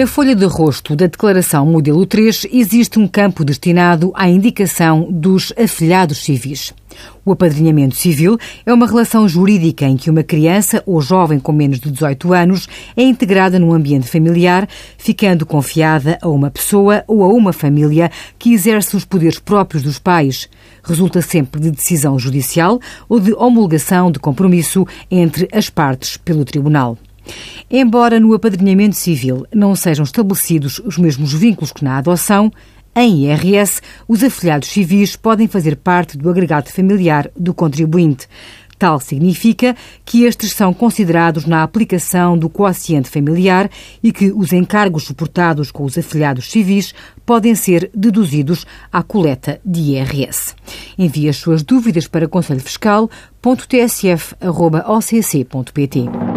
Na folha de rosto da Declaração Modelo 3 existe um campo destinado à indicação dos afilhados civis. O apadrinhamento civil é uma relação jurídica em que uma criança ou jovem com menos de 18 anos é integrada num ambiente familiar, ficando confiada a uma pessoa ou a uma família que exerce os poderes próprios dos pais. Resulta sempre de decisão judicial ou de homologação de compromisso entre as partes pelo tribunal. Embora no apadrinhamento civil não sejam estabelecidos os mesmos vínculos que na adoção, em IRS, os afiliados civis podem fazer parte do agregado familiar do contribuinte. Tal significa que estes são considerados na aplicação do quociente familiar e que os encargos suportados com os afiliados civis podem ser deduzidos à coleta de IRS. Envie as suas dúvidas para conselhofiscal.tsf.occ.pt.